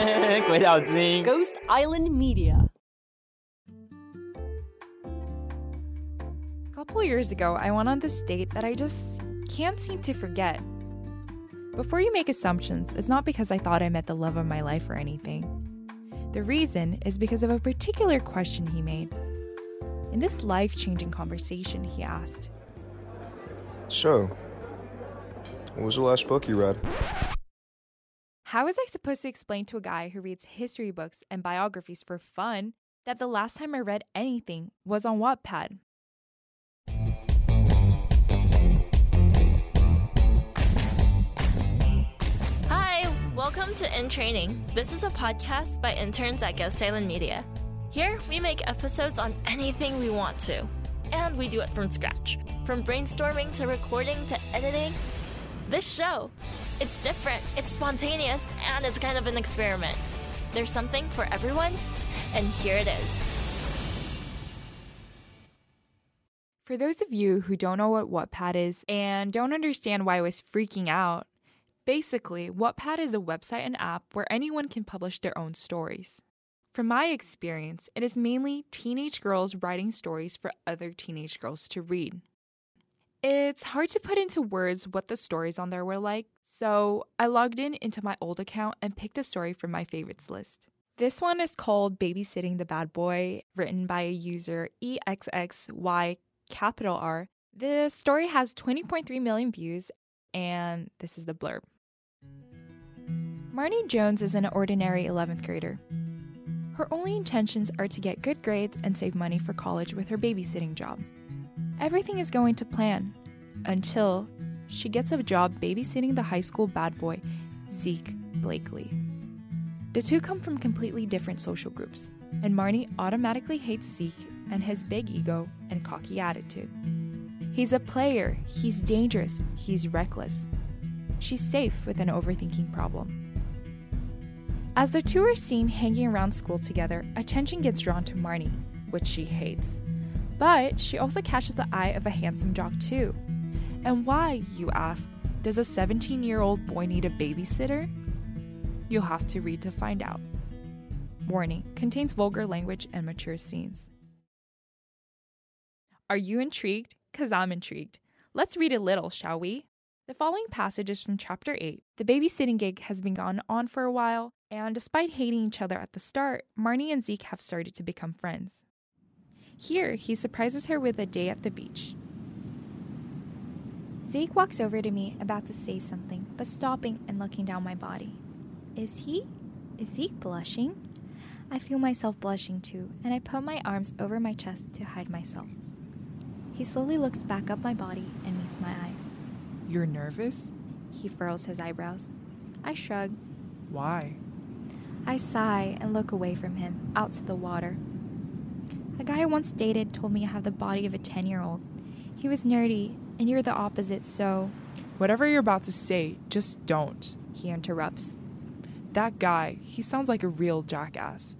鬼岛之音 Ghost Island Media. A couple years ago, I went on this date that I just can't seem to forget. Before you make assumptions, it's not because I thought I met the love of my life or anything. The reason is because of a particular question he made. In this life changing conversation, he asked, So, what was the last book you read? How was I supposed to explain to a guy who reads history books and biographies for fun that the last time I read anything was on Wattpad? Hi, welcome to In Training. This is a podcast by interns at Ghost Island Media. Here, we make episodes on anything we want to, and we do it from scratch. From brainstorming to recording to editing. This show, it's different, it's spontaneous, and it's kind of an experiment. There's something for everyone, and here it is. For those of you who don't know what Wattpad is and don't understand why I was freaking out, basically, Wattpad is a website and app where anyone can publish their own stories. From my experience, it is mainly teenage girls writing stories for other teenage girls to read. It's hard to put into words what the stories on there were like, so I logged in into my old account and picked a story from my favorites list. This one is called Babysitting the Bad Boy, written by a user EXXY capital R. The story has 20.3 million views, and this is the blurb. Marnie Jones is an ordinary 11th grader. Her only intentions are to get good grades and save money for college with her babysitting job. Everything is going to plan until she gets a job babysitting the high school bad boy, Zeke Blakely. The two come from completely different social groups, and Marnie automatically hates Zeke and his big ego and cocky attitude. He's a player, he's dangerous, he's reckless. She's safe with an overthinking problem. As the two are seen hanging around school together, attention gets drawn to Marnie, which she hates. But she also catches the eye of a handsome jock, too. And why, you ask, does a 17 year old boy need a babysitter? You'll have to read to find out. Warning contains vulgar language and mature scenes. Are you intrigued? Because I'm intrigued. Let's read a little, shall we? The following passage is from chapter 8. The babysitting gig has been gone on for a while, and despite hating each other at the start, Marnie and Zeke have started to become friends. Here, he surprises her with a day at the beach. Zeke walks over to me, about to say something, but stopping and looking down my body. Is he? Is Zeke blushing? I feel myself blushing too, and I put my arms over my chest to hide myself. He slowly looks back up my body and meets my eyes. You're nervous? He furrows his eyebrows. I shrug. Why? I sigh and look away from him, out to the water. A guy I once dated told me I have the body of a 10 year old. He was nerdy, and you're the opposite, so. Whatever you're about to say, just don't. He interrupts. That guy, he sounds like a real jackass.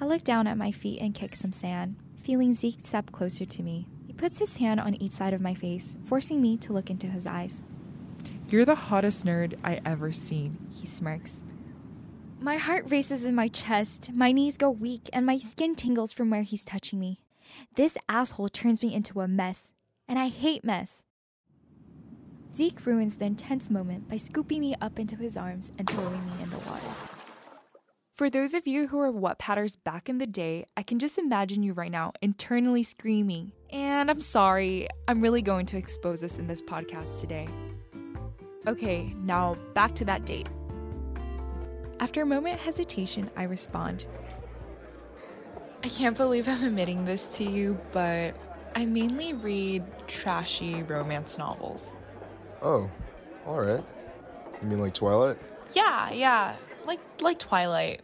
I look down at my feet and kick some sand, feeling Zeke step closer to me. He puts his hand on each side of my face, forcing me to look into his eyes. You're the hottest nerd I ever seen. He smirks. My heart races in my chest, my knees go weak, and my skin tingles from where he's touching me. This asshole turns me into a mess, and I hate mess. Zeke ruins the intense moment by scooping me up into his arms and throwing me in the water. For those of you who were are Wattpadders back in the day, I can just imagine you right now internally screaming. And I'm sorry, I'm really going to expose this in this podcast today. Okay, now back to that date. After a moment of hesitation, I respond. I can't believe I'm admitting this to you, but I mainly read trashy romance novels. Oh, alright. You mean like Twilight? Yeah, yeah, like like Twilight.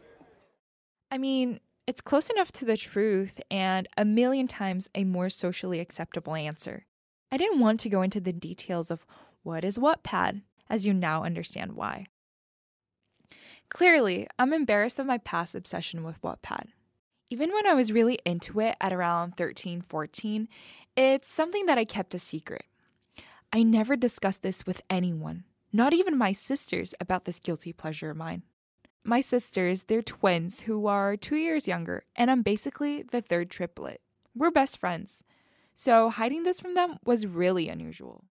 I mean, it's close enough to the truth and a million times a more socially acceptable answer. I didn't want to go into the details of what is Wattpad, as you now understand why. Clearly, I'm embarrassed of my past obsession with Wattpad. Even when I was really into it at around 13, 14, it's something that I kept a secret. I never discussed this with anyone, not even my sisters, about this guilty pleasure of mine. My sisters, they're twins who are two years younger, and I'm basically the third triplet. We're best friends. So hiding this from them was really unusual.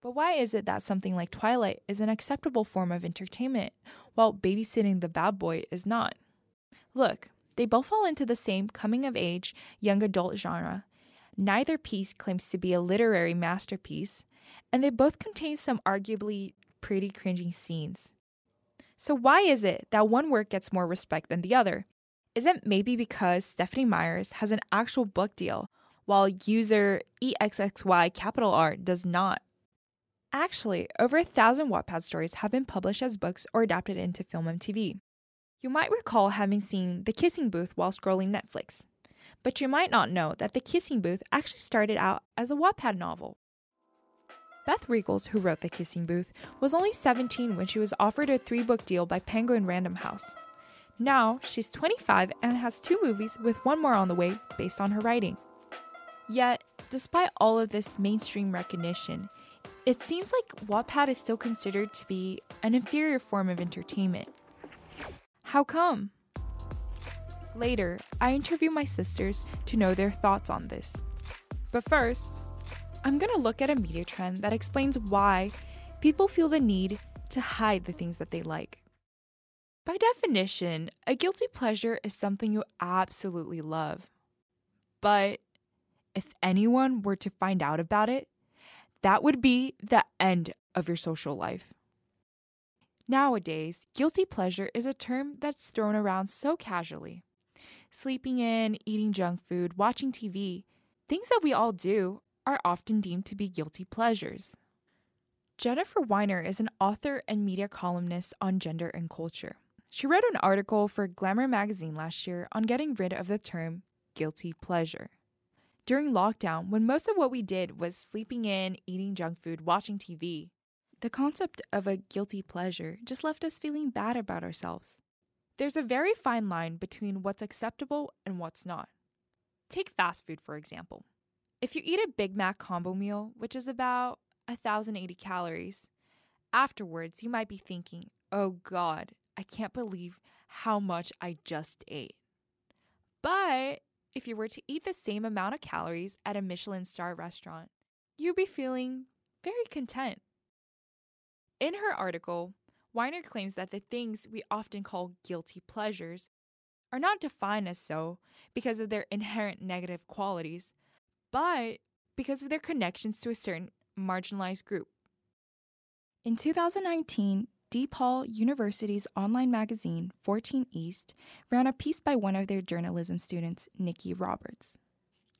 But why is it that something like Twilight is an acceptable form of entertainment, while babysitting the bad boy is not? Look, they both fall into the same coming of age, young adult genre. Neither piece claims to be a literary masterpiece, and they both contain some arguably pretty cringy scenes. So, why is it that one work gets more respect than the other? Is it maybe because Stephenie Meyers has an actual book deal, while user EXXY Capital R does not? Actually, over a thousand Wattpad stories have been published as books or adapted into film and TV. You might recall having seen The Kissing Booth while scrolling Netflix, but you might not know that The Kissing Booth actually started out as a Wattpad novel. Beth Reekles, who wrote The Kissing Booth, was only 17 when she was offered a three book deal by Penguin Random House. Now, she's 25 and has two movies with one more on the way based on her writing. Yet, despite all of this mainstream recognition, it seems like Wattpad is still considered to be an inferior form of entertainment. How come? Later, I interview my sisters to know their thoughts on this. But first, I'm going to look at a media trend that explains why people feel the need to hide the things that they like. By definition, a guilty pleasure is something you absolutely love. But if anyone were to find out about it, that would be the end of your social life. Nowadays, guilty pleasure is a term that's thrown around so casually. Sleeping in, eating junk food, watching TV, things that we all do are often deemed to be guilty pleasures. Jennifer Weiner is an author and media columnist on gender and culture. She wrote an article for Glamour magazine last year on getting rid of the term guilty pleasure. During lockdown, when most of what we did was sleeping in, eating junk food, watching TV, the concept of a guilty pleasure just left us feeling bad about ourselves. There's a very fine line between what's acceptable and what's not. Take fast food, for example. If you eat a Big Mac combo meal, which is about 1,080 calories, afterwards you might be thinking, oh God, I can't believe how much I just ate. But if you were to eat the same amount of calories at a Michelin star restaurant, you'd be feeling very content. In her article, Weiner claims that the things we often call guilty pleasures are not defined as so because of their inherent negative qualities, but because of their connections to a certain marginalized group. In 2019, DePaul University's online magazine, 14 East, ran a piece by one of their journalism students, Nikki Roberts.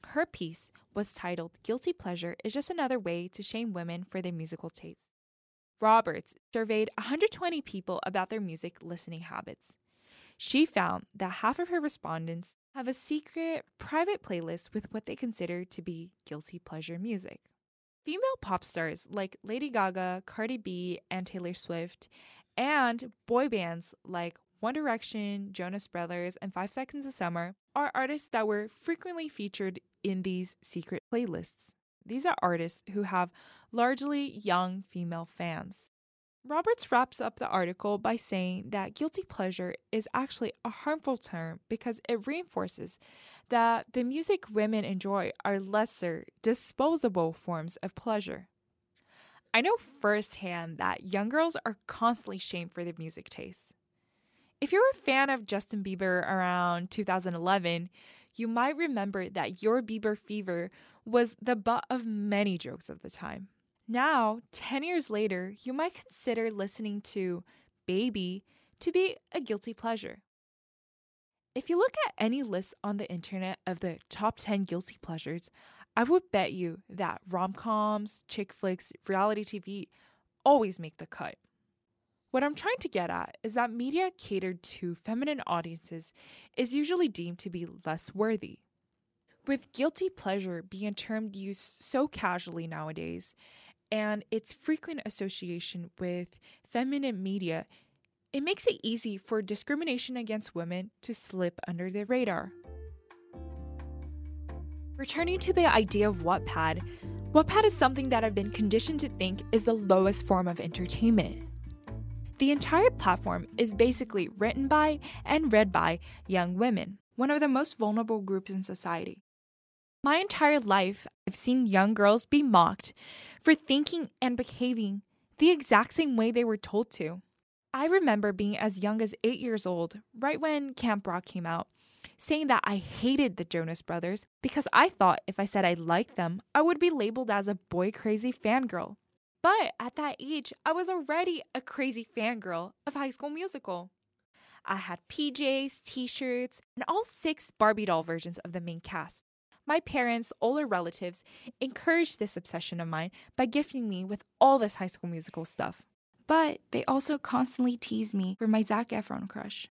Her piece was titled Guilty Pleasure is Just Another Way to Shame Women for Their Musical Tastes. Roberts surveyed 120 people about their music listening habits. She found that half of her respondents have a secret, private playlist with what they consider to be guilty pleasure music. Female pop stars like Lady Gaga, Cardi B, and Taylor Swift, and boy bands like One Direction, Jonas Brothers, and Five Seconds of Summer are artists that were frequently featured in these secret playlists. These are artists who have largely young female fans. Roberts wraps up the article by saying that guilty pleasure is actually a harmful term because it reinforces that the music women enjoy are lesser, disposable forms of pleasure. I know firsthand that young girls are constantly shamed for their music tastes. If you're a fan of Justin Bieber around 2011, you might remember that your Bieber fever was the butt of many jokes at the time. Now, 10 years later, you might consider listening to Baby to be a guilty pleasure. If you look at any list on the internet of the top 10 guilty pleasures, I would bet you that rom coms, chick flicks, reality TV always make the cut. What I'm trying to get at is that media catered to feminine audiences is usually deemed to be less worthy. With guilty pleasure being a term used so casually nowadays, and its frequent association with feminine media, it makes it easy for discrimination against women to slip under the radar. Returning to the idea of Wattpad, Wattpad is something that I've been conditioned to think is the lowest form of entertainment. The entire platform is basically written by and read by young women, one of the most vulnerable groups in society. My entire life, I've seen young girls be mocked for thinking and behaving the exact same way they were told to. I remember being as young as eight years old, right when Camp Rock came out, saying that I hated the Jonas Brothers because I thought if I said I liked them, I would be labeled as a boy crazy fangirl. But at that age, I was already a crazy fangirl of High School Musical. I had PJs, t shirts, and all six Barbie doll versions of the main cast. My parents, older relatives, encouraged this obsession of mine by gifting me with all this High School Musical stuff. But they also constantly teased me for my Zac Efron crush.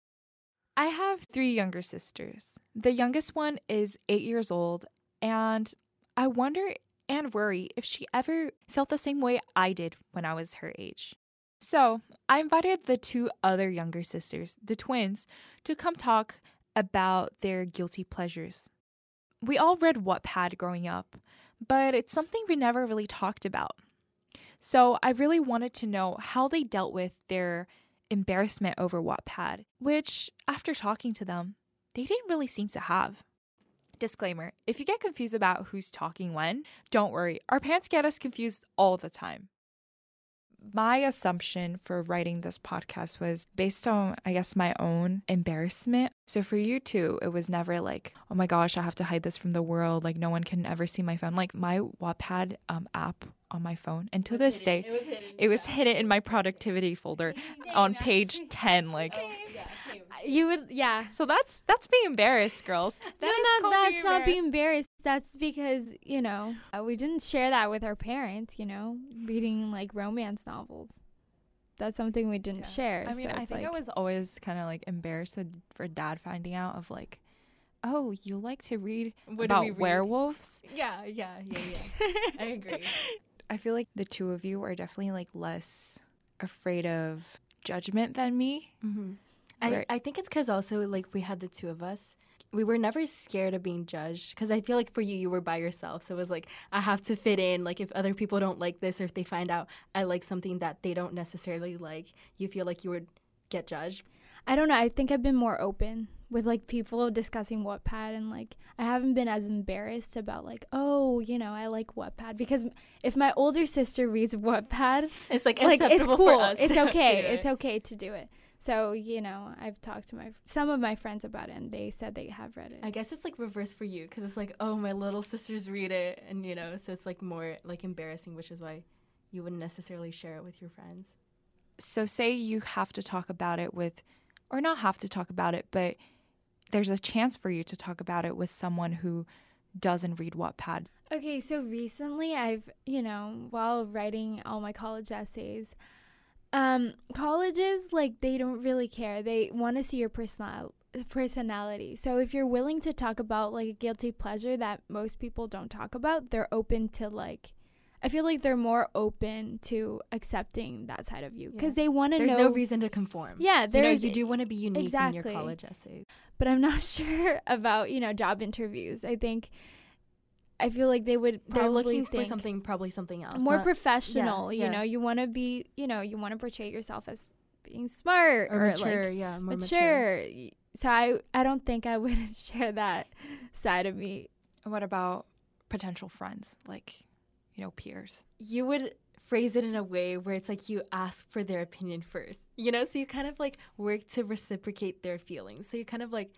I have three younger sisters. The youngest one is eight years old, and I wonder and worry if she ever felt the same way I did when I was her age. So I invited the two other younger sisters, the twins, to come talk about their guilty pleasures. We all read Wattpad growing up, but it's something we never really talked about. So I really wanted to know how they dealt with their embarrassment over Wattpad, which, after talking to them, they didn't really seem to have. Disclaimer if you get confused about who's talking when, don't worry. Our parents get us confused all the time. My assumption for writing this podcast was based on, I guess, my own embarrassment. So for you too, it was never like, oh my gosh, I have to hide this from the world. Like, no one can ever see my phone. Like, my Wattpad um, app on my phone. And to this day, it was hidden, it was hidden in my productivity folder on page 10. Like, you would, yeah. So that's that's being embarrassed, girls. That no, no, that's not being embarrassed. That's because you know uh, we didn't share that with our parents. You know, reading like romance novels. That's something we didn't yeah. share. I mean, so I think like, I was always kind of like embarrassed for dad finding out of like, oh, you like to read what about read? werewolves? Yeah, yeah, yeah, yeah. I agree. I feel like the two of you are definitely like less afraid of judgment than me. Mm-hmm. I, I think it's because also like we had the two of us. We were never scared of being judged because I feel like for you, you were by yourself. So it was like, I have to fit in. Like, if other people don't like this or if they find out I like something that they don't necessarily like, you feel like you would get judged. I don't know. I think I've been more open with like people discussing Wattpad and like I haven't been as embarrassed about like oh you know I like Wattpad because if my older sister reads Wattpad it's like like it's cool it's okay it. it's okay to do it so you know I've talked to my some of my friends about it and they said they have read it I guess it's like reverse for you because it's like oh my little sisters read it and you know so it's like more like embarrassing which is why you wouldn't necessarily share it with your friends so say you have to talk about it with or not have to talk about it but there's a chance for you to talk about it with someone who doesn't read Wattpad. Okay, so recently I've, you know, while writing all my college essays, um, colleges like they don't really care. They want to see your personal personality. So if you're willing to talk about like a guilty pleasure that most people don't talk about, they're open to like I feel like they're more open to accepting that side of you because yeah. they want to know. There's no reason to conform. Yeah, there's. You, know, you do want to be unique exactly. in your college essays. But I'm not sure about you know job interviews. I think. I feel like they would. They're looking for something, probably something else. More professional. Yeah, you yeah. know, you want to be. You know, you want to portray yourself as being smart or, or mature. Like yeah, more mature. mature. So I, I don't think I would share that side of me. What about potential friends? Like, you know, peers. You would phrase it in a way where it's like you ask for their opinion first, you know? So you kind of like work to reciprocate their feelings. So you kind of like,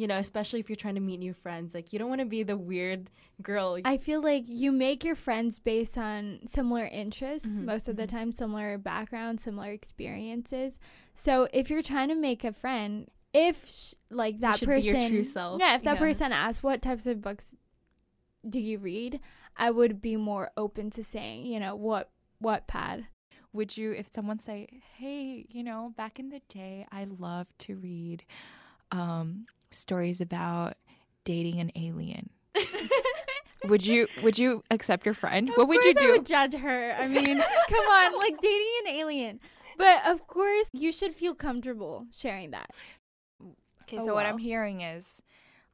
you know, especially if you're trying to meet new friends, like you don't want to be the weird girl. I feel like you make your friends based on similar interests, mm-hmm, most of mm-hmm. the time, similar background, similar experiences. So if you're trying to make a friend, if sh- like that person, yeah, if that yeah. person asks what types of books do you read, I would be more open to saying, you know, what Wattpad Would you, if someone say, hey, you know, back in the day, I loved to read um, stories about dating an alien. would you would you accept your friend? Of what would you do? I would judge her. I mean, come on, like dating an alien. But of course, you should feel comfortable sharing that. Okay, oh, so what I'm hearing is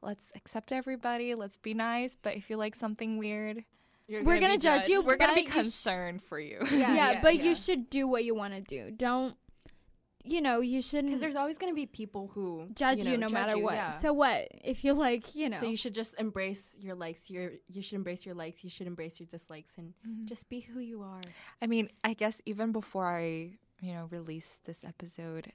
let's accept everybody, let's be nice, but if you like something weird, we're gonna, gonna judge you. We're gonna be concerned sh- for you. Yeah, yeah, yeah but yeah. you should do what you want to do. Don't you know, you shouldn't Because there's always going to be people who judge you, know, no judge matter you, what. yeah. So what if you like, you know? So you should just embrace your likes. Your you should embrace your likes. You should embrace your dislikes, and mm-hmm. just be who you are. I mean, I guess even before I, you know, released this episode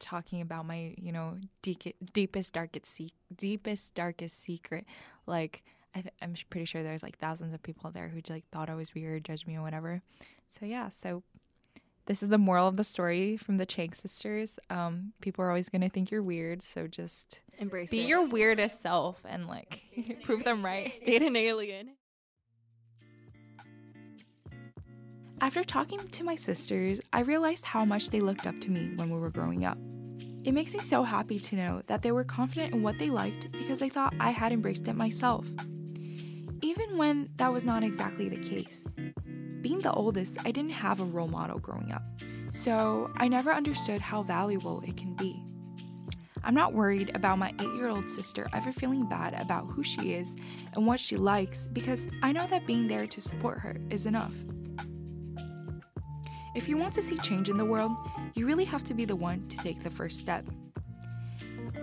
talking about my, you know, deek- deepest darkest se- deepest darkest secret, like I th- I'm sh- pretty sure there's like thousands of people there who like thought I was weird, judged me or whatever. So yeah, so this is the moral of the story from the Chang sisters. Um, people are always gonna think you're weird, so just Embrace be it. your weirdest self and like prove them right. date an alien. After talking to my sisters, I realized how much they looked up to me when we were growing up. It makes me so happy to know that they were confident in what they liked because they thought I had embraced it myself. Even when that was not exactly the case. Being the oldest, I didn't have a role model growing up, so I never understood how valuable it can be. I'm not worried about my eight year old sister ever feeling bad about who she is and what she likes because I know that being there to support her is enough. If you want to see change in the world, you really have to be the one to take the first step.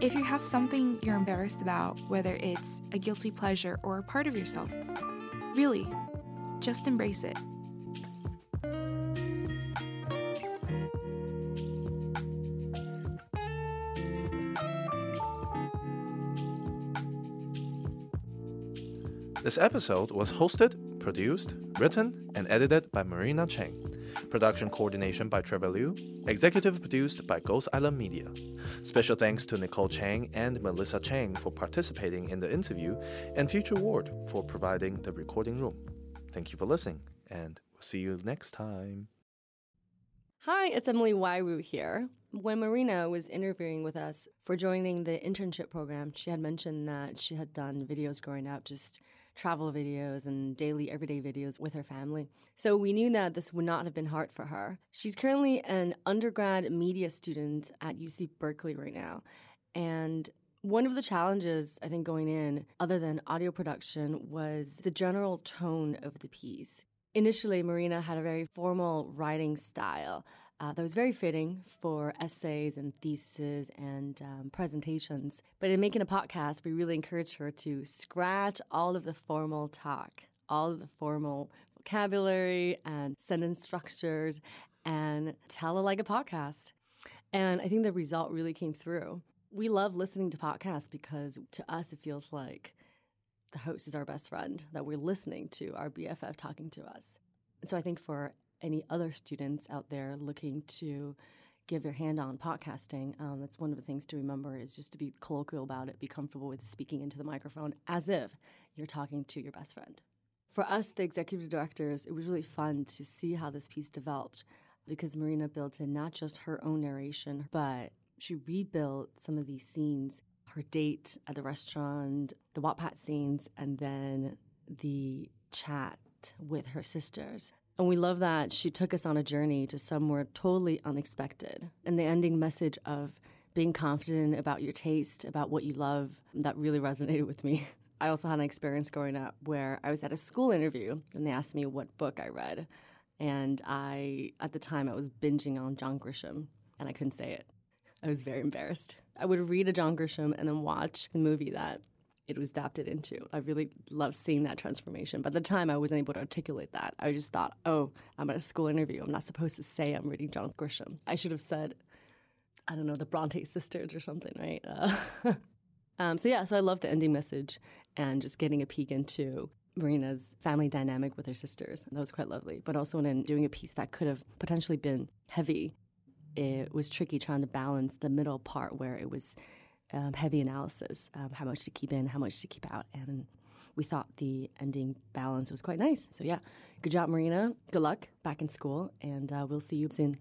If you have something you're embarrassed about, whether it's a guilty pleasure or a part of yourself, really, just embrace it. This episode was hosted, produced, written, and edited by Marina Chang. Production coordination by Trevor Liu. Executive produced by Ghost Island Media. Special thanks to Nicole Chang and Melissa Chang for participating in the interview, and Future Ward for providing the recording room. Thank you for listening, and we'll see you next time. Hi, it's Emily Y. Wu here. When Marina was interviewing with us for joining the internship program, she had mentioned that she had done videos growing up, just travel videos and daily, everyday videos with her family. So we knew that this would not have been hard for her. She's currently an undergrad media student at UC Berkeley right now. And one of the challenges, I think, going in, other than audio production, was the general tone of the piece. Initially, Marina had a very formal writing style uh, that was very fitting for essays and theses and um, presentations. But in making a podcast, we really encouraged her to scratch all of the formal talk, all of the formal vocabulary and sentence structures, and tell it like a podcast. And I think the result really came through. We love listening to podcasts because to us, it feels like the host is our best friend, that we're listening to our BFF talking to us. And so I think for any other students out there looking to give their hand on podcasting, um, that's one of the things to remember is just to be colloquial about it, be comfortable with speaking into the microphone as if you're talking to your best friend. For us, the executive directors, it was really fun to see how this piece developed because Marina built in not just her own narration, but she rebuilt some of these scenes her date at the restaurant, the Wattpad scenes, and then the chat with her sisters. And we love that she took us on a journey to somewhere totally unexpected. And the ending message of being confident about your taste, about what you love, that really resonated with me. I also had an experience growing up where I was at a school interview and they asked me what book I read. And I, at the time, I was binging on John Grisham and I couldn't say it. I was very embarrassed. I would read a John Grisham and then watch the movie that it was adapted into. I really loved seeing that transformation. But at the time, I wasn't able to articulate that. I just thought, oh, I'm at a school interview. I'm not supposed to say I'm reading John Grisham. I should have said, I don't know, the Bronte sisters or something, right? Uh, um, so, yeah, so I love the ending message and just getting a peek into Marina's family dynamic with her sisters. That was quite lovely. But also in doing a piece that could have potentially been heavy, it was tricky trying to balance the middle part where it was um, heavy analysis, um, how much to keep in, how much to keep out. And we thought the ending balance was quite nice. So, yeah, good job, Marina. Good luck back in school, and uh, we'll see you soon.